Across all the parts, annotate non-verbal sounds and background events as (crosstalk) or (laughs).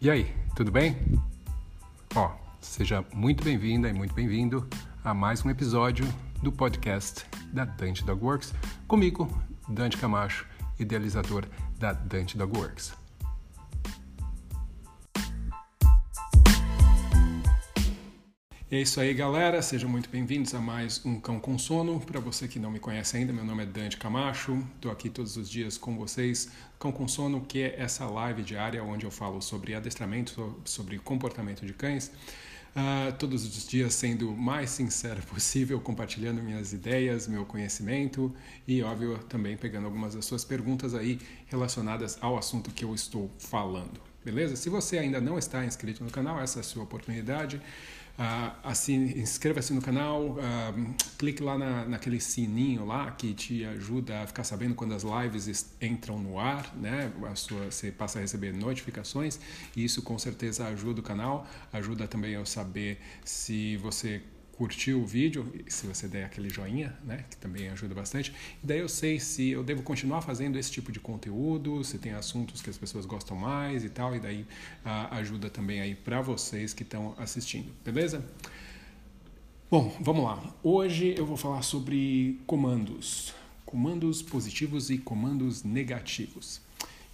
E aí, tudo bem? Ó, seja muito bem-vinda e muito bem-vindo a mais um episódio do podcast da Dante Dog Works, comigo, Dante Camacho, idealizador da Dante Dog Works. É isso aí, galera. Sejam muito bem-vindos a mais um Cão com Sono. Para você que não me conhece ainda, meu nome é Dante Camacho. Estou aqui todos os dias com vocês. Cão com Sono, que é essa live diária onde eu falo sobre adestramento, sobre comportamento de cães. Uh, todos os dias sendo o mais sincero (laughs) possível, compartilhando minhas ideias, meu conhecimento e, óbvio, também pegando algumas das suas perguntas aí relacionadas ao assunto que eu estou falando. Beleza? Se você ainda não está inscrito no canal, essa é a sua oportunidade. Uh, assim, inscreva-se no canal, uh, clique lá na, naquele sininho lá que te ajuda a ficar sabendo quando as lives entram no ar, né? A sua, você passa a receber notificações e isso com certeza ajuda o canal, ajuda também eu saber se você curtiu o vídeo, se você der aquele joinha, né, que também ajuda bastante. E daí eu sei se eu devo continuar fazendo esse tipo de conteúdo, se tem assuntos que as pessoas gostam mais e tal, e daí ah, ajuda também aí para vocês que estão assistindo, beleza? Bom, vamos lá. Hoje eu vou falar sobre comandos, comandos positivos e comandos negativos.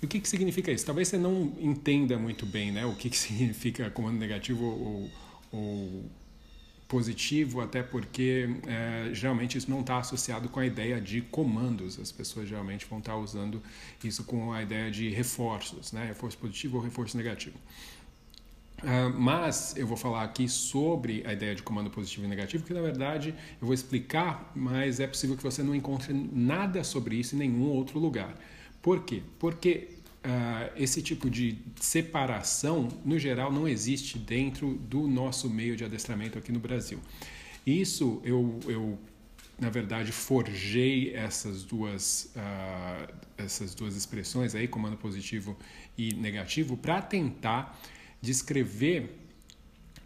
E o que, que significa isso? Talvez você não entenda muito bem, né, o que, que (laughs) significa comando negativo ou, ou positivo, até porque é, geralmente isso não está associado com a ideia de comandos. As pessoas geralmente vão estar tá usando isso com a ideia de reforços, né? reforço positivo ou reforço negativo. Uh, mas eu vou falar aqui sobre a ideia de comando positivo e negativo, que na verdade eu vou explicar, mas é possível que você não encontre nada sobre isso em nenhum outro lugar. Por quê? Porque uh, esse tipo de separação, no geral, não existe dentro do nosso meio de adestramento aqui no Brasil. Isso eu, eu na verdade, forjei essas duas, uh, essas duas expressões aí, comando positivo e negativo, para tentar descrever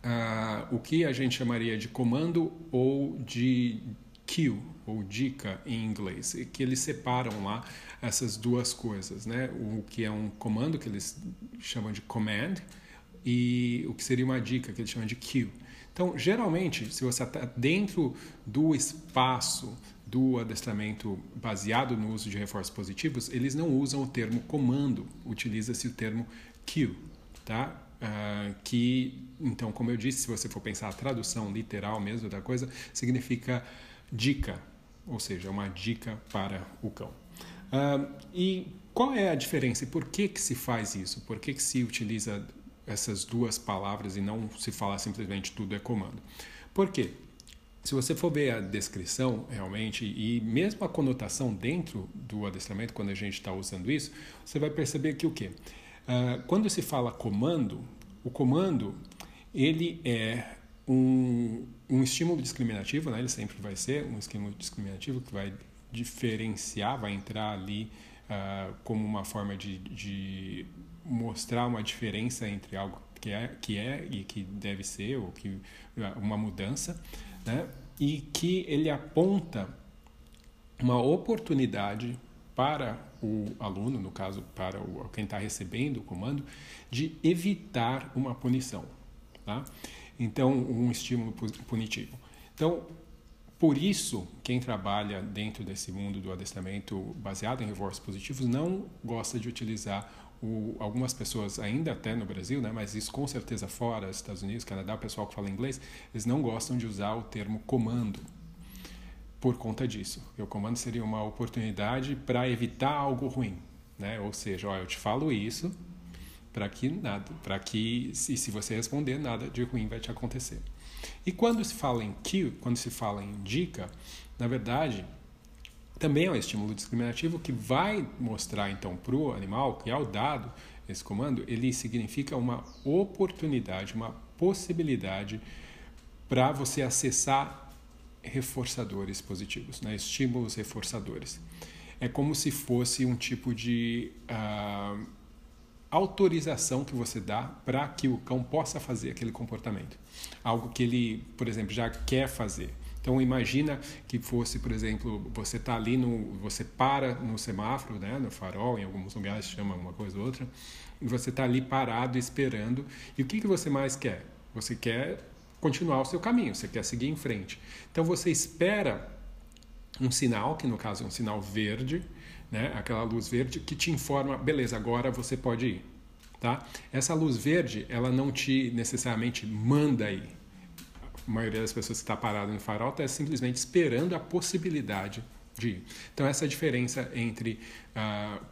uh, o que a gente chamaria de comando ou de cue, ou dica em inglês, que eles separam lá essas duas coisas, né? O que é um comando que eles chamam de command e o que seria uma dica que eles chamam de cue. Então, geralmente, se você está dentro do espaço do adestramento baseado no uso de reforços positivos, eles não usam o termo comando, utiliza-se o termo cue, tá? Uh, que, então, como eu disse, se você for pensar a tradução literal mesmo da coisa, significa dica, ou seja, uma dica para o cão. Uh, e qual é a diferença e por que, que se faz isso? Por que, que se utiliza essas duas palavras e não se fala simplesmente tudo é comando? Por quê? Se você for ver a descrição realmente e mesmo a conotação dentro do adestramento, quando a gente está usando isso, você vai perceber que o quê? Uh, quando se fala comando, o comando ele é um, um estímulo discriminativo, né? ele sempre vai ser um estímulo discriminativo que vai diferenciar, vai entrar ali uh, como uma forma de, de mostrar uma diferença entre algo que é, que é e que deve ser, ou que uma mudança, né? e que ele aponta uma oportunidade para o aluno, no caso para o, quem está recebendo o comando, de evitar uma punição. Tá? Então, um estímulo punitivo. Então, por isso, quem trabalha dentro desse mundo do adestramento baseado em reforços positivos não gosta de utilizar o, algumas pessoas, ainda até no Brasil, né, mas isso com certeza fora, Estados Unidos, Canadá, o pessoal que fala inglês, eles não gostam de usar o termo comando por conta disso. O comando seria uma oportunidade para evitar algo ruim. Né? Ou seja, ó, eu te falo isso para que nada, para que se, se você responder, nada de ruim vai te acontecer. E quando se fala em cue, quando se fala em dica, na verdade, também é um estímulo discriminativo que vai mostrar então para o animal que ao dado esse comando, ele significa uma oportunidade, uma possibilidade para você acessar reforçadores positivos, né? estímulos reforçadores. É como se fosse um tipo de uh, autorização que você dá para que o cão possa fazer aquele comportamento. Algo que ele, por exemplo, já quer fazer. Então, imagina que fosse, por exemplo, você está ali no, você para no semáforo, né, no farol, em alguns lugares chama uma coisa ou outra, e você está ali parado esperando. E o que que você mais quer? Você quer continuar o seu caminho, você quer seguir em frente. Então você espera um sinal, que no caso é um sinal verde, né, aquela luz verde que te informa, beleza, agora você pode ir. Tá? Essa luz verde, ela não te necessariamente manda ir. A maioria das pessoas que está parada no farol está simplesmente esperando a possibilidade de ir. Então, essa é a diferença entre, uh,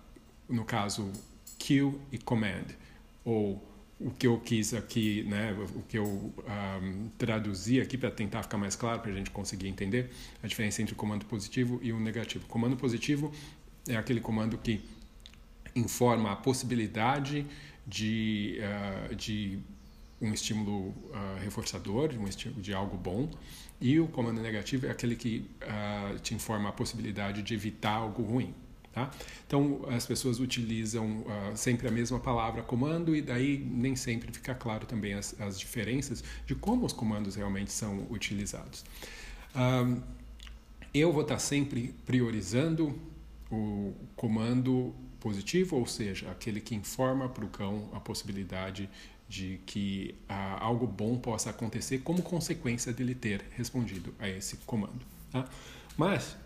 no caso, kill e command, ou o que eu quis aqui, né, o que eu um, ah, traduzi aqui para tentar ficar mais claro, para a gente conseguir entender a diferença entre o comando positivo e o negativo. O comando positivo é aquele comando que informa a possibilidade de, uh, de um estímulo uh, reforçador, de, um estímulo, de algo bom, e o comando negativo é aquele que uh, te informa a possibilidade de evitar algo ruim. Tá? Então, as pessoas utilizam sempre a mesma palavra comando, e daí nem sempre fica claro também as, as diferenças de como os comandos realmente são utilizados. eu vou estar sempre priorizando o comando positivo, ou seja, aquele que informa para o cão a possibilidade de que ah, algo bom possa acontecer como consequência dele ter respondido a esse comando. Tá? Mas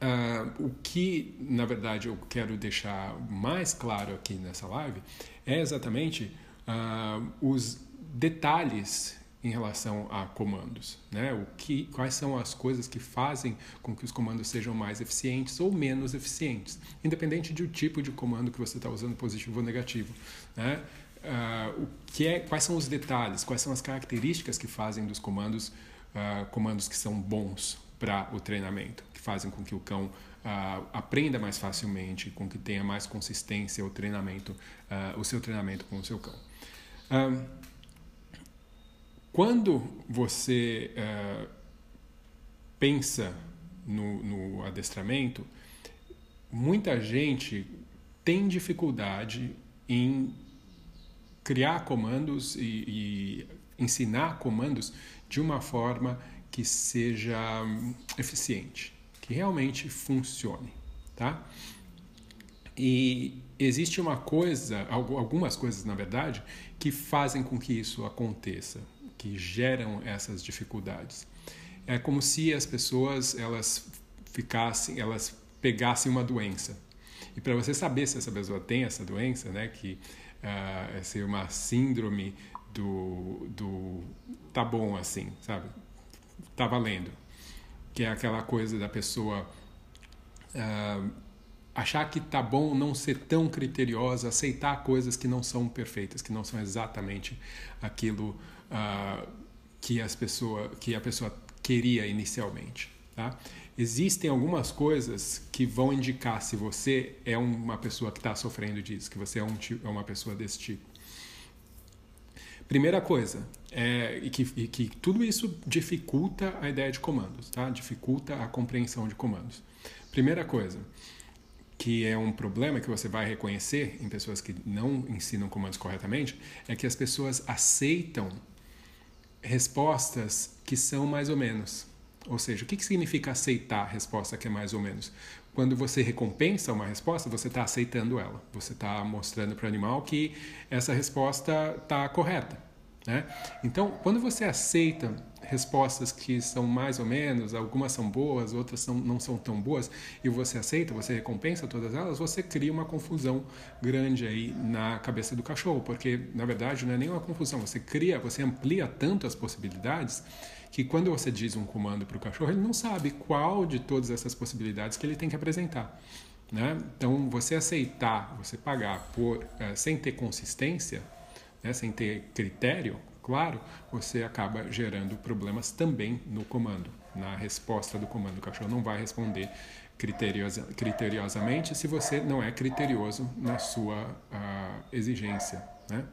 ah, o que, na verdade, eu quero deixar mais claro aqui nessa live é exatamente ah, os detalhes em relação a comandos, né? O que, quais são as coisas que fazem com que os comandos sejam mais eficientes ou menos eficientes, independente do tipo de comando que você está usando, positivo ou negativo, né? Uh, o que é, quais são os detalhes, quais são as características que fazem dos comandos uh, comandos que são bons para o treinamento, que fazem com que o cão uh, aprenda mais facilmente, com que tenha mais consistência o treinamento, o seu treinamento com o seu cão. Quando você uh, pensa no, no adestramento, muita gente tem dificuldade em criar comandos e, e, ensinar comandos de uma forma que seja eficiente, que realmente funcione, tá? E existe uma coisa, algumas coisas na verdade, que fazem com que isso aconteça que geram essas dificuldades. É como se as pessoas elas ficassem, elas pegassem uma doença. E para você saber se essa pessoa tem essa doença, né, que uh, é ser uma síndrome do, do tá bom assim, sabe? Tá valendo. Que é aquela coisa da pessoa uh, achar que tá bom não ser tão criteriosa, aceitar coisas que não são perfeitas, que não são exatamente aquilo uh, que, as pessoa, que a pessoa queria inicialmente. Tá? Existem algumas coisas que vão indicar se você é uma pessoa que está sofrendo disso, que você é, um, é uma pessoa desse tipo. Primeira coisa, é, e, que, e que tudo isso dificulta a ideia de comandos, tá? dificulta a compreensão de comandos. Primeira coisa, que é um problema que você vai reconhecer em pessoas que não ensinam comandos corretamente, é que as pessoas aceitam respostas que são mais ou menos. Ou seja, o que, que significa aceitar a resposta que é mais ou menos? Quando você recompensa uma resposta, você está aceitando ela. Você está mostrando para o animal que essa resposta está correta. Né? Então, quando você aceita respostas que são mais ou menos, algumas são boas, outras são, não são tão boas, e você aceita, você recompensa todas elas, você cria uma confusão grande aí na cabeça do cachorro, porque na verdade não é nenhuma confusão, você cria, você amplia tanto as possibilidades que quando você diz um comando para o cachorro, ele não sabe qual de todas essas possibilidades que ele tem que apresentar. Né? Então, você aceitar, você pagar por, uh, sem ter consistência, né, sem ter critério, claro, você acaba gerando problemas também no comando, na resposta do comando. O cachorro não vai responder criteriosa, criteriosamente se você não é criterioso na sua uh, exigência. Né?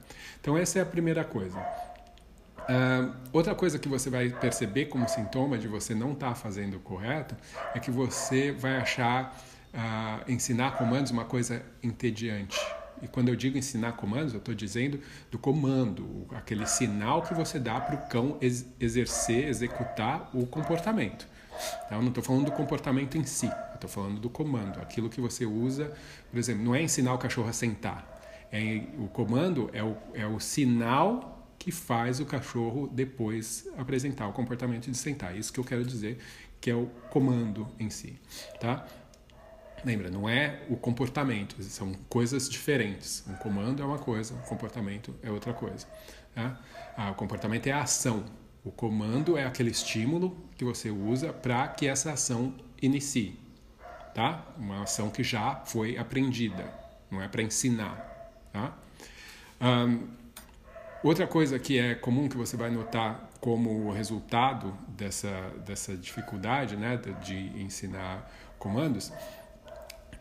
Então, essa é a primeira coisa. Uh, outra coisa que você vai perceber como sintoma de você não estar tá fazendo o correto é que você vai achar uh, ensinar comandos uma coisa entediante E quando eu digo ensinar comandos, eu estou dizendo do comando, aquele sinal que você dá para o cão ex exercer, executar o comportamento. Então, não estou falando do comportamento em si, estou falando do comando, aquilo que você usa, por exemplo, não é ensinar o cachorro a sentar. É, o comando é o, é o sinal que faz o cachorro depois apresentar o comportamento de sentar. Isso que eu quero dizer que é o comando em si, tá? Lembra, não é o comportamento, são coisas diferentes. Um comando é uma coisa, um comportamento é outra coisa. Tá? Ah, o comportamento é a ação. O comando é aquele estímulo que você usa para que essa ação inicie. Tá? Uma ação que já foi aprendida, não é para ensinar. Tá? Um, outra coisa que é comum que você vai notar como resultado dessa, dessa dificuldade né, de ensinar comandos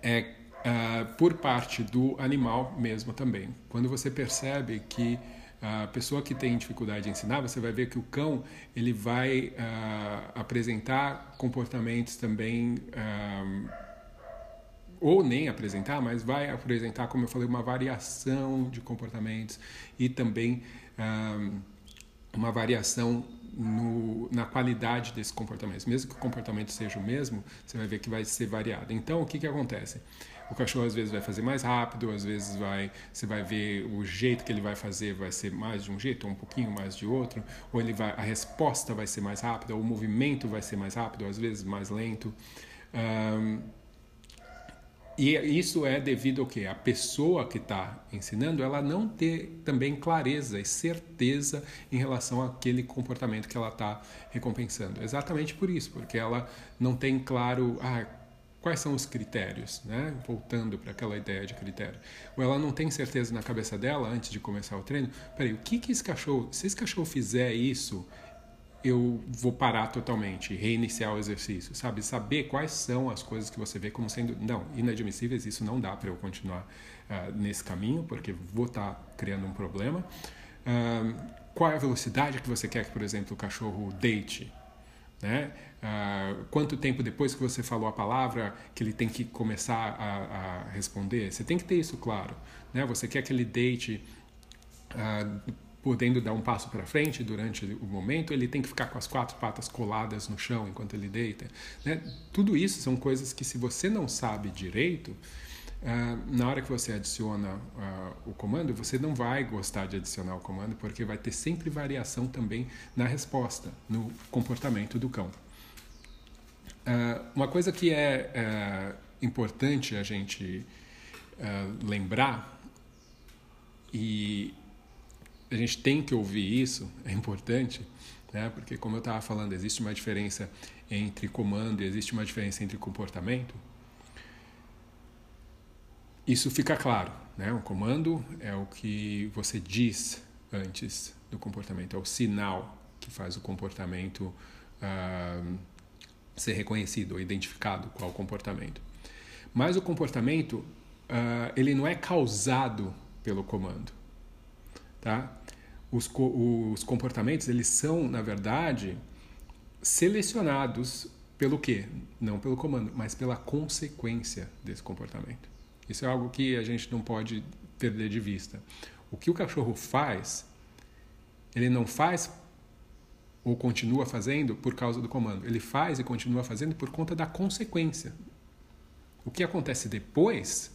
é uh, por parte do animal mesmo também. Quando você percebe que a pessoa que tem dificuldade de ensinar, você vai ver que o cão ele vai uh, apresentar comportamentos também uh, ou nem apresentar, mas vai apresentar, como eu falei, uma variação de comportamentos e também uh, uma variação no, na qualidade desse comportamento. Mesmo que o comportamento seja o mesmo, você vai ver que vai ser variado. Então, o que, que acontece? O cachorro às vezes vai fazer mais rápido, às vezes vai, você vai ver o jeito que ele vai fazer vai ser mais de um jeito, ou um pouquinho mais de outro, ou ele vai, a resposta vai ser mais rápida, ou o movimento vai ser mais rápido, às vezes mais lento. Um, e isso é devido ao que a pessoa que está ensinando ela não ter também clareza e certeza em relação àquele comportamento que ela está recompensando. Exatamente por isso, porque ela não tem claro ah, quais são os critérios, né? Voltando para aquela ideia de critério. Ou ela não tem certeza na cabeça dela antes de começar o treino. Peraí, o que que esse cachorro, se esse cachorro fizer isso, eu vou parar totalmente, reiniciar o exercício, sabe? Saber quais são as coisas que você vê como sendo, não, inadmissíveis, isso não dá para eu continuar uh, nesse caminho, porque vou estar tá criando um problema. Uh, qual é a velocidade que você quer que, por exemplo, o cachorro deite? Né? Uh, quanto tempo depois que você falou a palavra que ele tem que começar a, a responder? Você tem que ter isso claro. Né? Você quer que ele deite podendo dar um passo para frente durante o momento, ele tem que ficar com as quatro patas coladas no chão enquanto ele deita. Né? Tudo isso são coisas que, se você não sabe direito, uh, na hora que você adiciona uh, o comando, você não vai gostar de adicionar o comando, porque vai ter sempre variação também na resposta, no comportamento do cão. Uh, uma coisa que é eh, importante a gente lembrar e a gente tem que ouvir isso, é importante, né? porque, como eu estava falando, existe uma diferença entre comando e existe uma diferença entre comportamento. Isso fica claro. Né? O comando é o que você diz antes do comportamento, é o sinal que faz o comportamento uh, ser reconhecido identificado qual o comportamento. Mas o comportamento, uh, ele não é causado pelo comando. Tá? Os, os comportamentos eles são, na verdade, selecionados pelo quê? Não pelo comando, mas pela consequência desse comportamento. Isso é algo que a gente não pode perder de vista. O que o cachorro faz, ele não faz ou continua fazendo por causa do comando. Ele faz e continua fazendo por conta da consequência. O que acontece depois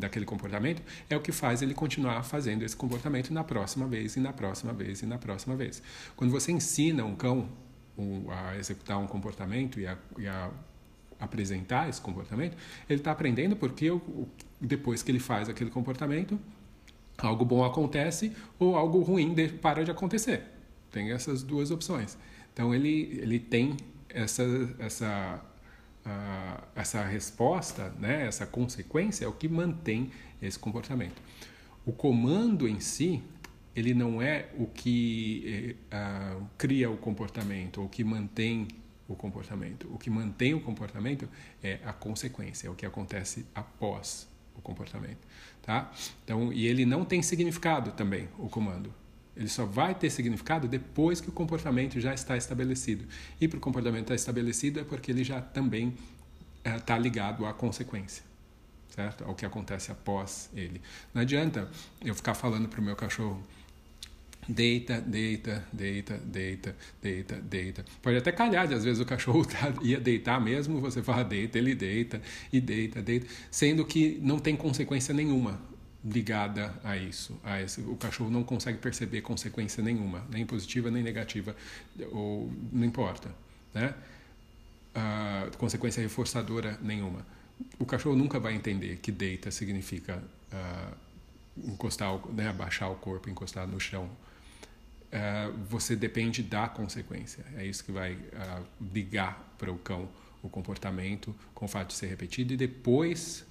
daquele comportamento é o que faz ele continuar fazendo esse comportamento na próxima vez e na próxima vez e na próxima vez. Quando você ensina um cão a executar um comportamento e a, e a apresentar esse comportamento, ele está aprendendo porque depois que ele faz aquele comportamento, algo bom acontece ou algo ruim para de acontecer. Tem essas duas opções. Então ele, ele tem essa, essa essa resposta, né, essa consequência é o que mantém esse comportamento. O comando em si, ele não é o que uh, cria o comportamento, ou que mantém o comportamento. O que mantém o comportamento é a consequência, é o que acontece após o comportamento, tá? Então, e ele não tem significado também, o comando. Ele só vai ter significado depois que o comportamento já está estabelecido. E para o comportamento estar estabelecido é porque ele já também está eh, ligado à consequência. certo? Ao que acontece após ele. Não adianta eu ficar falando para o meu cachorro deita, deita, deita, deita, deita, deita. Pode até calhar, de às vezes o cachorro (laughs) tá, ia deitar mesmo, você fala deita, ele deita e deita, deita, sendo que não tem consequência nenhuma ligada a isso. A esse, o cachorro não consegue perceber consequência nenhuma, nem positiva nem negativa, ou não importa, né? Uh, consequência reforçadora nenhuma. O cachorro nunca vai entender que deita significa uh, encostar, né, abaixar o corpo, encostar no chão. Uh, você depende da consequência. É isso que vai ligar para o cão o comportamento com o fato de ser repetido e depois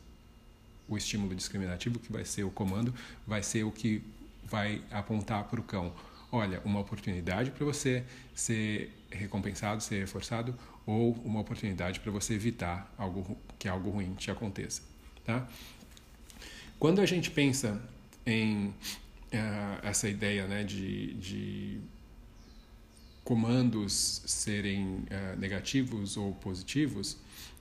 o estímulo discriminativo, que vai ser o comando, vai ser o que vai apontar para o cão. Olha, uma oportunidade para você ser recompensado, ser reforçado, ou uma oportunidade para você evitar algo, que algo ruim te aconteça. Tá? Quando a gente pensa em uh, essa ideia né, de, de comandos serem uh, negativos ou positivos,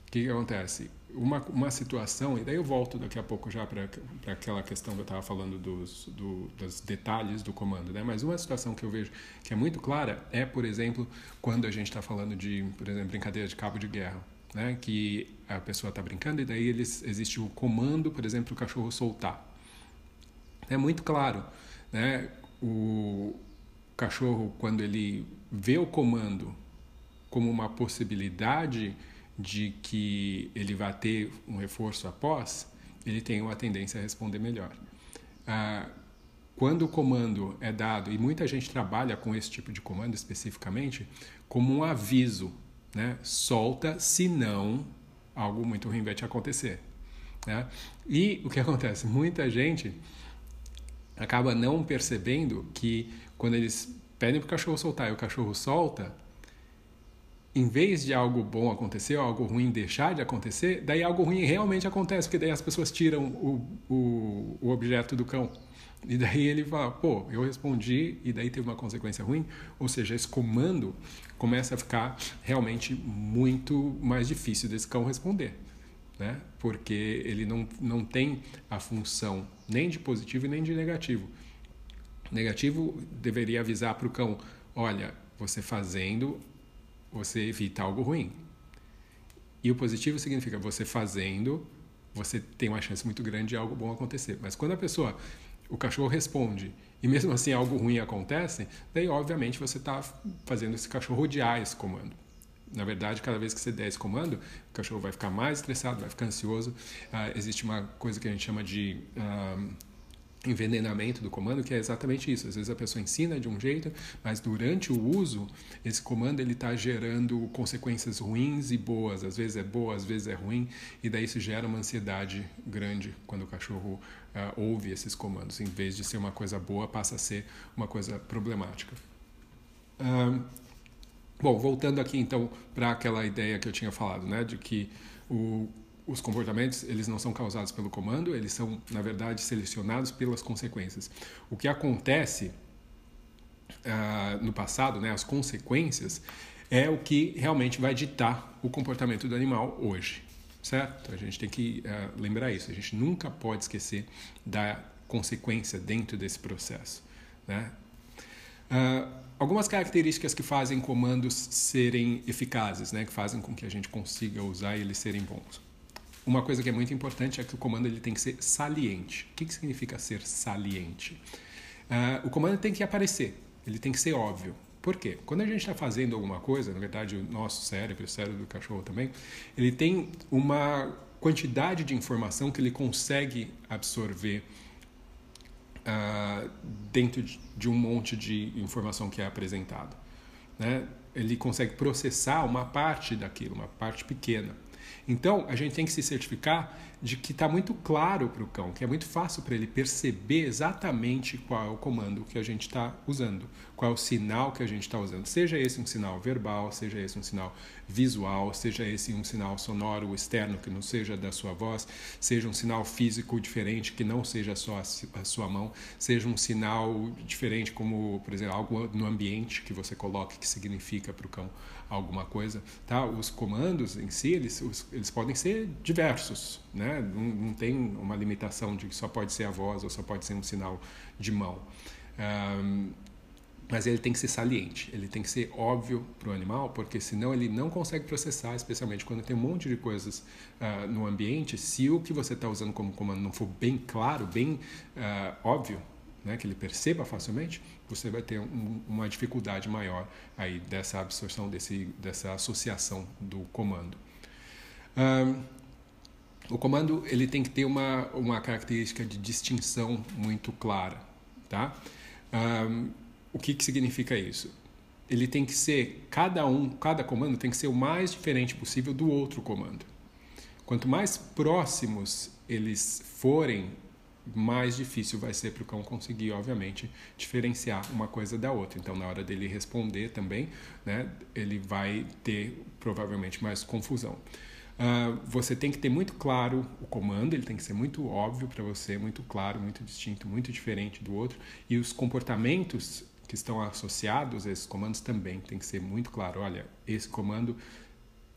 o que, que acontece? uma, uma situação, e daí eu volto daqui a pouco já para aquela questão que eu estava falando dos, do, dos detalhes do comando, né? mas uma situação que eu vejo que é muito clara é, por exemplo, quando a gente está falando de, por exemplo, brincadeira de cabo de guerra, né? que a pessoa está brincando e daí eles, existe o comando, por exemplo, o cachorro soltar. É muito claro, né? o cachorro, quando ele vê o comando como uma possibilidade de que ele vai ter um reforço após, ele tem uma tendência a responder melhor. Ah, quando o comando é dado, e muita gente trabalha com esse tipo de comando especificamente, como um aviso, né? solta, senão algo muito ruim vai te acontecer. Né? E o que (laughs) acontece? Muita gente acaba não percebendo que quando eles pedem para o cachorro soltar e o cachorro solta, em vez de algo bom acontecer ou algo ruim deixar de acontecer, daí algo ruim realmente acontece, porque daí as pessoas tiram o, o, o objeto do cão. E daí ele fala, pô, eu respondi e daí teve uma consequência ruim. Ou seja, esse comando começa a ficar realmente muito mais difícil desse cão responder. Né? Porque ele não, não tem a função nem de positivo nem de negativo. Negativo deveria avisar para o cão, olha, você fazendo você evita algo ruim. E o positivo significa você fazendo, você tem uma chance muito grande de algo bom acontecer. Mas quando a pessoa, o cachorro responde e mesmo assim algo ruim acontece, daí obviamente você está fazendo esse cachorro odiar esse comando. Na verdade, cada vez que você der esse comando, o cachorro vai ficar mais estressado, vai ficar ansioso. Uh, existe uma coisa que a gente chama de uh, envenenamento do comando, que é exatamente isso. Às vezes a pessoa ensina de um jeito, mas durante o uso, esse comando ele está gerando consequências ruins e boas. Às vezes é boa, às vezes é ruim, e daí isso gera uma ansiedade grande quando o cachorro uh, ouve esses comandos. Em vez de ser uma coisa boa, passa a ser uma coisa problemática. Uh, bom, voltando aqui então para aquela ideia que eu tinha falado, né, de que o os comportamentos eles não são causados pelo comando, eles são na verdade selecionados pelas consequências. O que acontece uh, no passado, né, as consequências, é o que realmente vai ditar o comportamento do animal hoje, certo? A gente tem que uh, lembrar isso. A gente nunca pode esquecer da consequência dentro desse processo, né? Uh, algumas características que fazem comandos serem eficazes, né, que fazem com que a gente consiga usar e eles serem bons. Uma coisa que é muito importante é que o comando ele tem que ser saliente. O que, que significa ser saliente? Uh, o comando tem que aparecer, ele tem que ser óbvio. Por quê? Quando a gente está fazendo alguma coisa, na verdade o nosso cérebro, o cérebro do cachorro também, ele tem uma quantidade de informação que ele consegue absorver uh, dentro de um monte de informação que é apresentado. Né? Ele consegue processar uma parte daquilo, uma parte pequena. Então, a gente tem que se certificar de que está muito claro para o cão, que é muito fácil para ele perceber exatamente qual é o comando que a gente está usando, qual é o sinal que a gente está usando. Seja esse um sinal verbal, seja esse um sinal visual, seja esse um sinal sonoro externo que não seja da sua voz, seja um sinal físico diferente que não seja só a sua mão, seja um sinal diferente como, por exemplo, algo no ambiente que você coloque que significa para o cão alguma coisa, tá? Os comandos em si, eles, eles podem ser diversos, né? Não, não, tem uma limitação de que só pode ser a voz ou só pode ser um sinal de mão. Um, mas ele tem que ser saliente, ele tem que ser óbvio para o animal, porque senão ele não consegue processar, especialmente quando tem um monte de coisas uh, no ambiente. Se o que você está usando como comando não for bem claro, bem uh, óbvio, né, que ele perceba facilmente, você vai ter um, uma dificuldade maior aí dessa absorção, desse, dessa associação do comando. Um, o comando ele tem que ter uma, uma característica de distinção muito clara, tá? Um, o que, que significa isso? Ele tem que ser cada um, cada comando tem que ser o mais diferente possível do outro comando. Quanto mais próximos eles forem mais difícil vai ser para o cão conseguir, obviamente, diferenciar uma coisa da outra. Então, na hora dele responder também, né, ele vai ter provavelmente mais confusão. Uh, você tem que ter muito claro o comando, ele tem que ser muito óbvio para você, muito claro, muito distinto, muito diferente do outro. E os comportamentos que estão associados a esses comandos também tem que ser muito claro. Olha, esse comando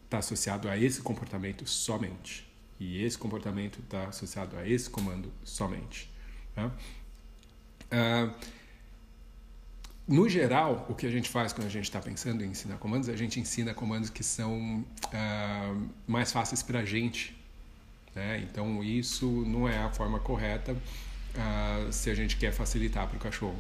está associado a esse comportamento somente e esse comportamento está associado a esse comando somente. Ah, no geral, o que a gente faz quando a gente está pensando em ensinar comandos, a gente ensina comandos que são ah, mais fáceis para a gente. Né? Então, isso não é a forma correta ah, se a gente quer facilitar para o cachorro.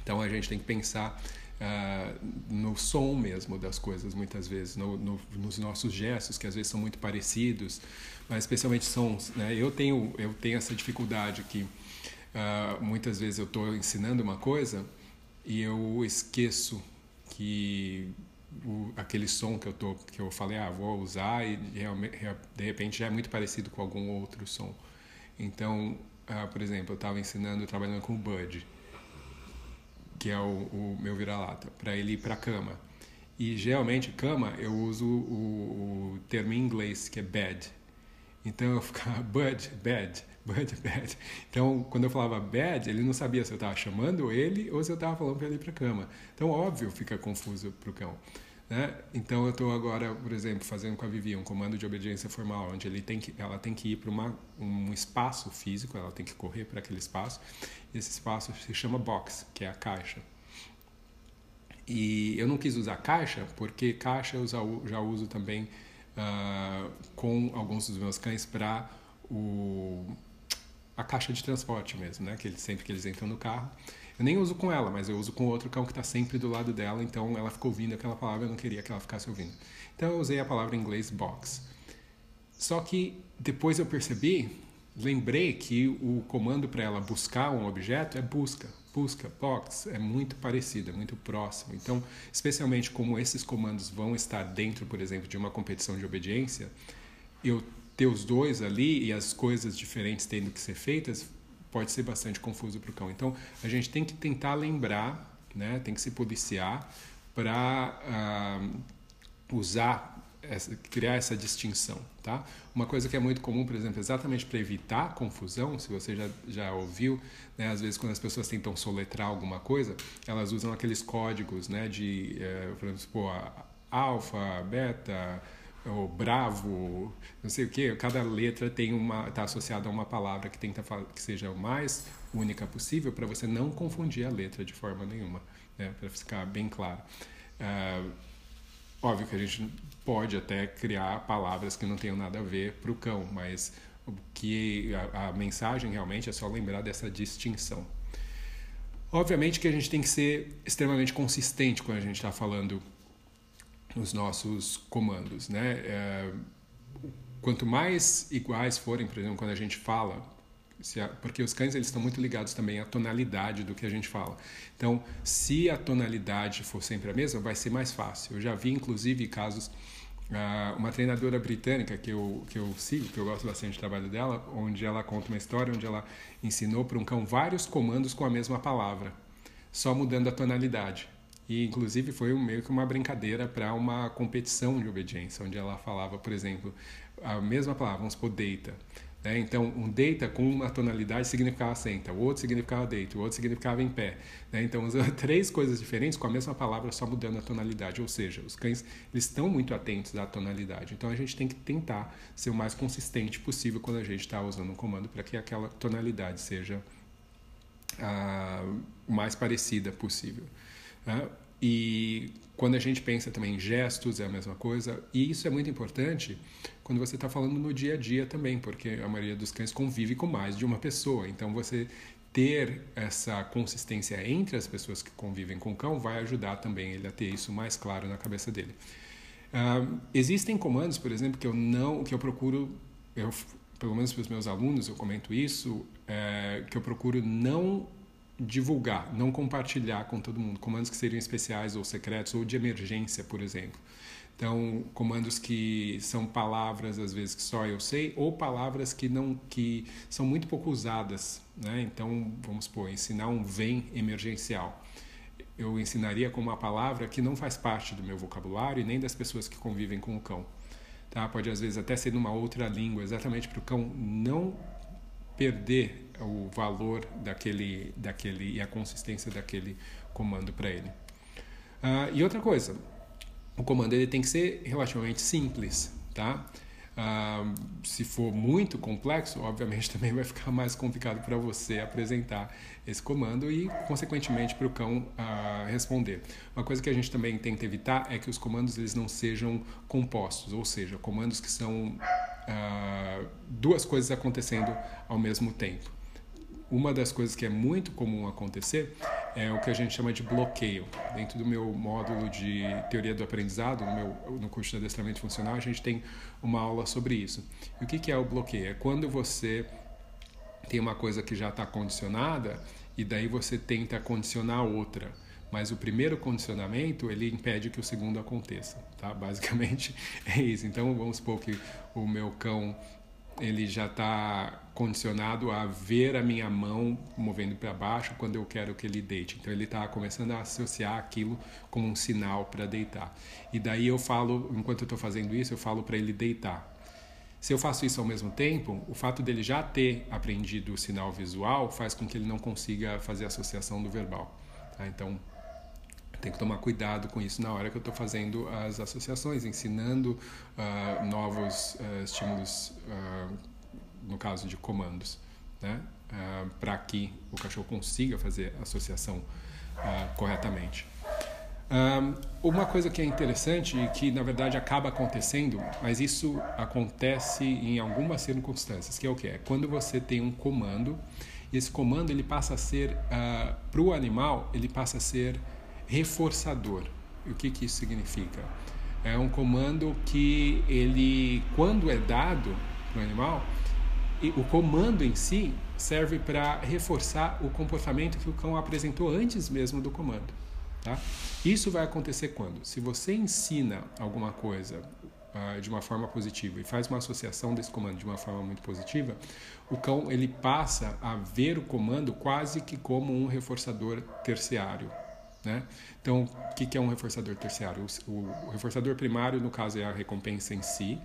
Então, a gente tem que pensar Uh, no som mesmo das coisas, muitas vezes, no, no, nos nossos gestos, que às vezes são muito parecidos, mas especialmente sons. Né? Eu, tenho, eu tenho essa dificuldade que uh, muitas vezes eu estou ensinando uma coisa e eu esqueço que o, aquele som que eu, tô, que eu falei, ah, vou usar e de repente já é muito parecido com algum outro som. Então, uh, por exemplo, eu estava ensinando, trabalhando com o Bud que é o, o meu vira-lata, para ele ir para cama. E geralmente, cama, eu uso o, o, termo em inglês, que é bed. Então eu ficava (laughs) bud, bed, bud, bed. Então, quando eu falava bed, ele não sabia se eu estava chamando ele ou se eu estava falando para ele ir para cama. Então, óbvio, fica confuso para o cão. Né? Então eu estou agora, por exemplo, fazendo com a Vivi um comando de obediência formal, onde ele tem que, ela tem que ir para um espaço físico, ela tem que correr para aquele espaço. Esse espaço se chama box, que é a caixa. E eu não quis usar caixa porque caixa eu já uso também uh, com alguns dos meus cães para a caixa de transporte mesmo, né? Que sempre que eles entram no carro eu nem uso com ela, mas eu uso com outro cão que está sempre do lado dela, então ela ficou ouvindo aquela palavra, eu não queria que ela ficasse ouvindo. Então eu usei a palavra em inglês box. Só que depois eu percebi, lembrei que o comando para ela buscar um objeto é busca. Busca, box, é muito parecido, é muito próximo. Então, especialmente como esses comandos vão estar dentro, por exemplo, de uma competição de obediência, eu ter os dois ali e as coisas diferentes tendo que ser feitas pode ser bastante confuso para o cão. Então, a gente tem que tentar lembrar, né, tem que se policiar para uh, usar, essa, criar essa distinção. Tá? Uma coisa que é muito comum, por exemplo, exatamente para evitar confusão, se você já, já ouviu, né, às vezes quando as pessoas tentam soletrar alguma coisa, elas usam aqueles códigos né, de, eh, por exemplo, alfa, beta, ou bravo, não sei o que, cada letra tem uma está associada a uma palavra que tenta que seja o mais única possível para você não confundir a letra de forma nenhuma, né, para ficar bem claro. Uh, óbvio que a gente pode até criar palavras que não tenham nada a ver para o cão, mas o que a, a mensagem realmente é só lembrar dessa distinção. Obviamente que a gente tem que ser extremamente consistente quando a gente está falando nos nossos comandos, né? É, quanto mais iguais forem, por exemplo, quando a gente fala, a, porque os cães eles estão muito ligados também à tonalidade do que a gente fala. Então, se a tonalidade for sempre a mesma, vai ser mais fácil. Eu já vi, inclusive, casos uma treinadora britânica que eu, que eu sigo, que eu gosto bastante do trabalho dela, onde ela conta uma história onde ela ensinou para um cão vários comandos com a mesma palavra, só mudando a tonalidade. E, inclusive, foi meio que uma brincadeira para uma competição de obediência, onde ela falava, por exemplo, a mesma palavra, vamos supor, deita. Né? Então, um deita com uma tonalidade significava senta, o outro significava deita, o outro significava em pé. Né? Então, (laughs) três coisas diferentes com a mesma palavra, só mudando a tonalidade. Ou seja, os cães eles estão muito atentos à tonalidade. Então, a gente tem que tentar ser o mais consistente possível quando a gente está usando um comando para que aquela tonalidade seja a mais parecida possível. Né? E quando a gente pensa também em gestos, é a mesma coisa. E isso é muito importante quando você está falando no dia a dia também, porque a maioria dos cães convive com mais de uma pessoa. Então, você ter essa consistência entre as pessoas que convivem com o cão vai ajudar também ele a ter isso mais claro na cabeça dele. Uh, existem comandos, por exemplo, que eu não, que eu procuro, eu, pelo menos para os meus alunos eu comento isso, é, que eu procuro não divulgar, não compartilhar com todo mundo. Comandos que seriam especiais ou secretos ou de emergência, por exemplo. Então, comandos que são palavras às vezes que só eu sei ou palavras que não que são muito pouco usadas, né? Então, vamos supor, ensinar um vem emergencial. Eu ensinaria com uma palavra que não faz parte do meu vocabulário e nem das pessoas que convivem com o cão. Tá? Pode às vezes até ser numa outra língua, exatamente para o cão não perder o valor daquele, daquele e a consistência daquele comando para ele. Uh, e outra coisa, o comando ele tem que ser relativamente simples, tá? Uh, se for muito complexo, obviamente (laughs) também vai ficar mais complicado para você apresentar esse comando e, consequentemente, para o cão uh, responder. Uma coisa que a gente também tenta evitar é que os comandos eles não sejam compostos, ou seja, comandos que são uh, duas coisas acontecendo ao mesmo tempo uma das coisas que é muito comum acontecer é o que a gente chama de bloqueio. Dentro do meu módulo de teoria do aprendizado, no, meu, no curso de adestramento funcional, a gente tem uma aula sobre isso. E o que, que é o bloqueio? É quando você tem uma coisa que já está condicionada e daí você tenta condicionar outra. Mas o primeiro condicionamento ele impede que o segundo aconteça, tá? (laughs) Basicamente é isso. Então vamos supor que o meu cão ele já está condicionado a ver a minha mão movendo para baixo quando eu quero que ele deite. Então ele está começando a associar aquilo como um sinal para deitar. E daí eu falo, enquanto eu estou fazendo isso, eu falo para ele deitar. Se eu faço isso ao mesmo tempo, o fato dele já ter aprendido o sinal visual faz com que ele não consiga fazer a associação do verbal. Tá? Então tem que tomar cuidado com isso na hora que eu estou fazendo as associações, ensinando uh, novos uh, estímulos, uh, no caso de comandos, né? para que o cachorro consiga fazer associação corretamente. uma coisa que é interessante e que na verdade acaba acontecendo, mas isso acontece em algumas circunstâncias, que é o que é quando você tem um comando e esse comando ele passa a ser para o animal ele passa a ser reforçador. E o que, que isso significa? É um comando que ele, quando é dado para o animal, o comando em si serve para reforçar o comportamento que o cão apresentou antes mesmo do comando. Tá? Isso vai acontecer quando? Se você ensina alguma coisa uh, de uma forma positiva e faz uma associação desse comando de uma forma muito positiva, o cão ele passa a ver o comando quase que como um reforçador terciário. Né? Então, o que é um reforçador terciário? O, o, reforçador primário, no caso, é a recompensa em si,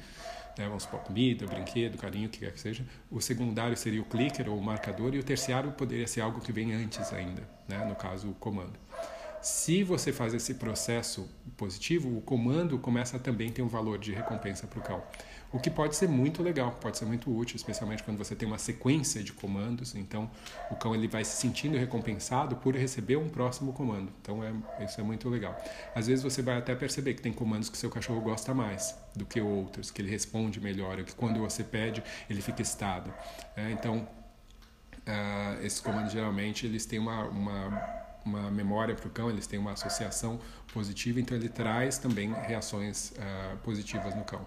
né? vamos supor, comida, brinquedo, carinho, o que quer que seja. O secundário seria o clicker ou o marcador, e o terciário poderia ser algo que vem antes ainda, né? no caso, o comando. Se você faz esse processo positivo, o comando começa a também ter um valor de recompensa para o cão. O que pode ser muito legal, pode ser muito útil, especialmente quando você tem uma sequência de comandos. Então, o cão ele vai se sentindo recompensado por receber um próximo comando. Então, é, isso é muito legal. Às vezes você vai até perceber que tem comandos que seu cachorro gosta mais do que outros, que ele responde melhor, que quando você pede ele fica estado. É, então, uh, esses comandos geralmente eles têm uma, uma uma memória para o cão, eles têm uma associação positiva, então ele traz também reações uh, positivas no cão.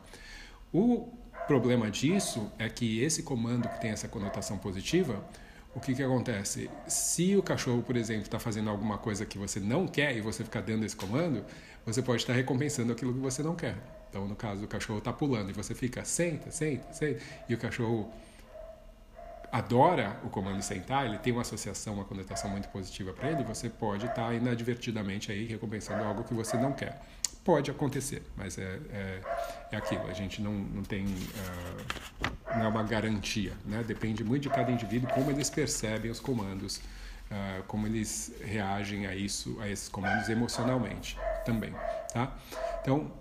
O problema disso é que esse comando que tem essa conotação positiva, o que, que acontece? Se o cachorro, por exemplo, está fazendo alguma coisa que você não quer e você ficar dando esse comando, você pode estar recompensando aquilo que você não quer. Então, no caso, o cachorro está pulando e você fica senta, senta, senta, e o cachorro adora o comando sentar, ele tem uma associação, uma conotação muito positiva para ele, você pode estar tá inadvertidamente aí recompensando algo que você não quer. Pode acontecer, mas é, é, é aquilo, a gente não, não tem uh, não é uma garantia, né? Depende muito de cada indivíduo como eles percebem os comandos, uh, como eles reagem a isso, a esses comandos emocionalmente também, tá? Então,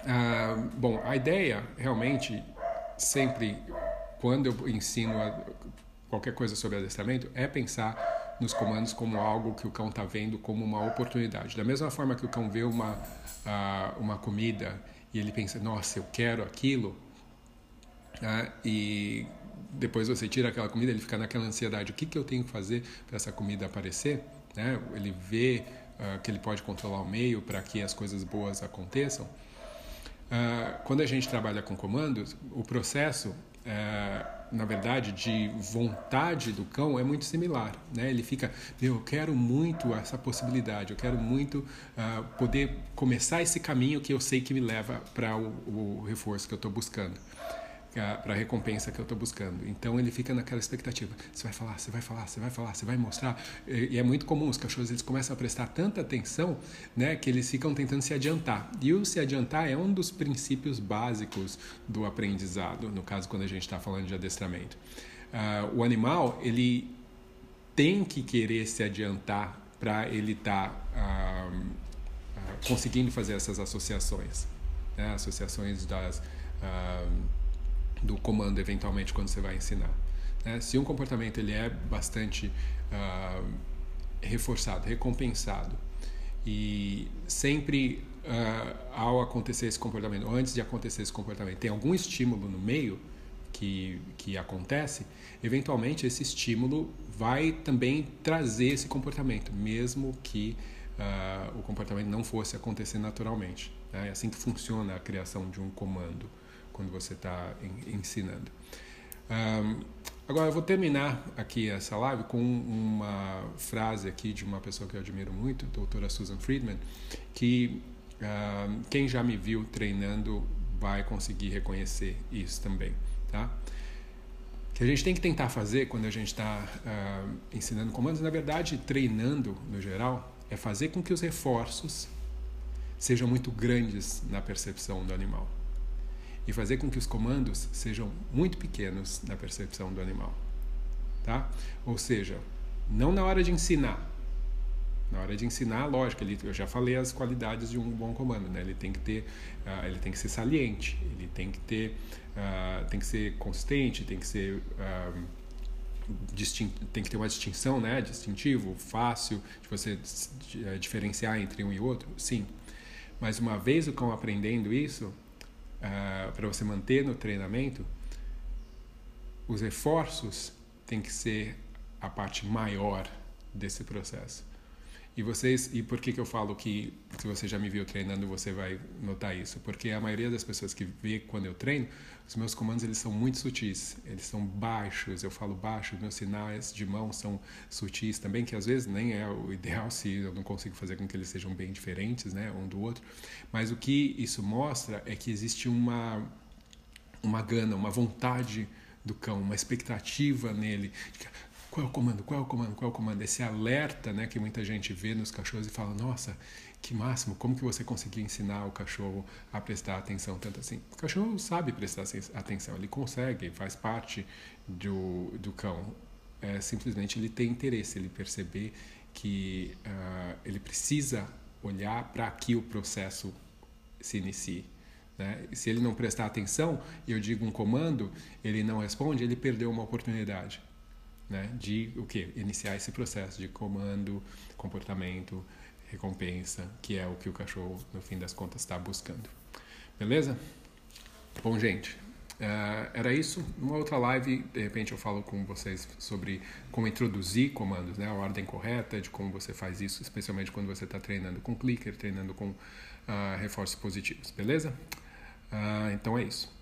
uh, bom, a ideia realmente sempre quando eu ensino qualquer coisa sobre adestramento é pensar nos comandos como algo que o cão está vendo como uma oportunidade. Da mesma forma que o cão vê uma, uh, uma comida e ele pensa, nossa, eu quero aquilo, uh, e depois você tira aquela comida, ele fica naquela ansiedade, o que, que eu tenho que fazer para essa comida aparecer? Né? Ele vê uh, que ele pode controlar o meio para que as coisas boas aconteçam. Uh, quando a gente trabalha com comandos, o processo é, na verdade, de vontade do cão é muito similar. Né? Ele fica, eu quero muito essa possibilidade, eu quero muito uh, poder começar esse caminho que eu sei que me leva para o, o reforço que eu estou buscando para a recompensa que eu estou buscando. Então ele fica naquela expectativa. Você vai falar, você vai falar, você vai falar, você vai mostrar. E é muito comum os cachorros eles começam a prestar tanta atenção, né, que eles ficam tentando se adiantar. E o se adiantar é um dos princípios básicos do aprendizado. No caso quando a gente está falando de adestramento, uh, o animal ele tem que querer se adiantar para ele estar tá, uh, conseguindo fazer essas associações, né, associações das do comando eventualmente quando você vai ensinar. Né? Se um comportamento ele é bastante uh, reforçado, recompensado e sempre uh, ao acontecer esse comportamento, ou antes de acontecer esse comportamento, tem algum estímulo no meio que, que acontece, eventualmente esse estímulo vai também trazer esse comportamento, mesmo que uh, o comportamento não fosse acontecer naturalmente. Né? É assim que funciona a criação de um comando quando você está ensinando. Um, agora eu vou terminar aqui essa live com uma frase aqui de uma pessoa que eu admiro muito, a doutora Susan Friedman, que quem já me viu treinando vai conseguir reconhecer isso também, tá? que a gente tem que tentar fazer quando a gente está uh, ensinando comandos, na verdade, treinando no geral, é fazer com que os reforços sejam muito grandes na percepção do animal e fazer com que os comandos sejam muito pequenos na percepção do animal. Tá? Ou seja, não na hora de ensinar. Na hora de ensinar, lógico, ele, eu já falei as qualidades de um bom comando, né? Ele tem que ter, uh, ele tem que ser saliente, ele tem que ter, uh, tem que ser consistente, tem que ser uh, tem que ter uma distinção, né? Distintivo, fácil de você diferenciar entre um e outro, sim. Mas uma vez o cão aprendendo isso, uh, ah, para você manter no treinamento, os reforços têm que ser a parte maior desse processo. E vocês, e por que que eu falo que se você já me viu treinando, você vai notar isso? Porque a maioria das pessoas que vê quando eu treino, os meus comandos eles são muito sutis, eles são baixos, eu falo baixo, meus sinais de mão são sutis também, que às vezes nem é o ideal se eu não consigo fazer com que eles sejam bem diferentes, né, um do outro. Mas o que isso mostra é que existe uma uma gana, uma vontade do cão, uma expectativa nele. Qual é o comando? Qual é o comando? Qual é o comando? Esse alerta, né, que muita gente vê nos cachorros e fala: "Nossa, que máximo! Como que você conseguiu ensinar o cachorro a prestar atenção tanto assim?" O cachorro sabe prestar atenção, ele consegue, faz parte do do cão. É, simplesmente ele tem interesse, ele perceber que uh, ele precisa olhar para que o processo se inicie. Né? Se ele não prestar atenção, eu digo um comando, ele não responde, ele perdeu uma oportunidade né, de o que iniciar esse processo de comando, comportamento, recompensa, que é o que o cachorro no fim das contas está buscando. Beleza? Bom, gente, uh, era isso. Uma outra live, de repente eu falo com vocês sobre como introduzir comandos, né, a ordem correta de como você faz isso, especialmente quando você está treinando com clicker, treinando com uh, reforços positivos. Beleza? Uh, então é isso.